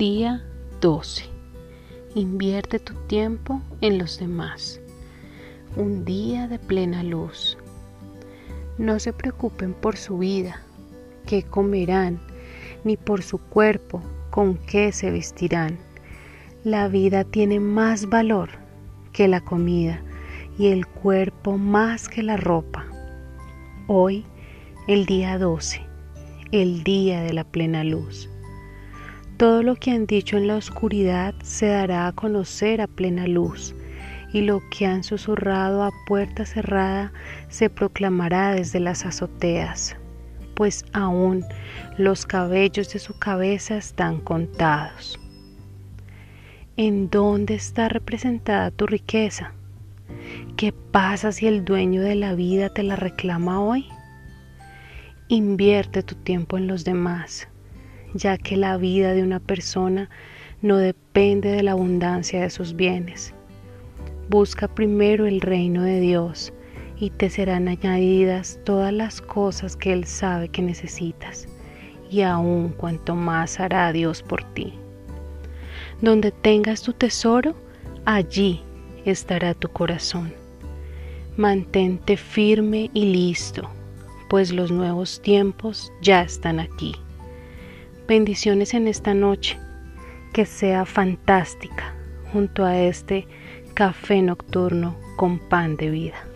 Día 12. Invierte tu tiempo en los demás. Un día de plena luz. No se preocupen por su vida, qué comerán, ni por su cuerpo, con qué se vestirán. La vida tiene más valor que la comida y el cuerpo más que la ropa. Hoy, el día 12, el día de la plena luz. Todo lo que han dicho en la oscuridad se dará a conocer a plena luz, y lo que han susurrado a puerta cerrada se proclamará desde las azoteas, pues aún los cabellos de su cabeza están contados. ¿En dónde está representada tu riqueza? ¿Qué pasa si el dueño de la vida te la reclama hoy? Invierte tu tiempo en los demás ya que la vida de una persona no depende de la abundancia de sus bienes. Busca primero el reino de Dios y te serán añadidas todas las cosas que Él sabe que necesitas, y aún cuanto más hará Dios por ti. Donde tengas tu tesoro, allí estará tu corazón. Mantente firme y listo, pues los nuevos tiempos ya están aquí. Bendiciones en esta noche, que sea fantástica junto a este café nocturno con pan de vida.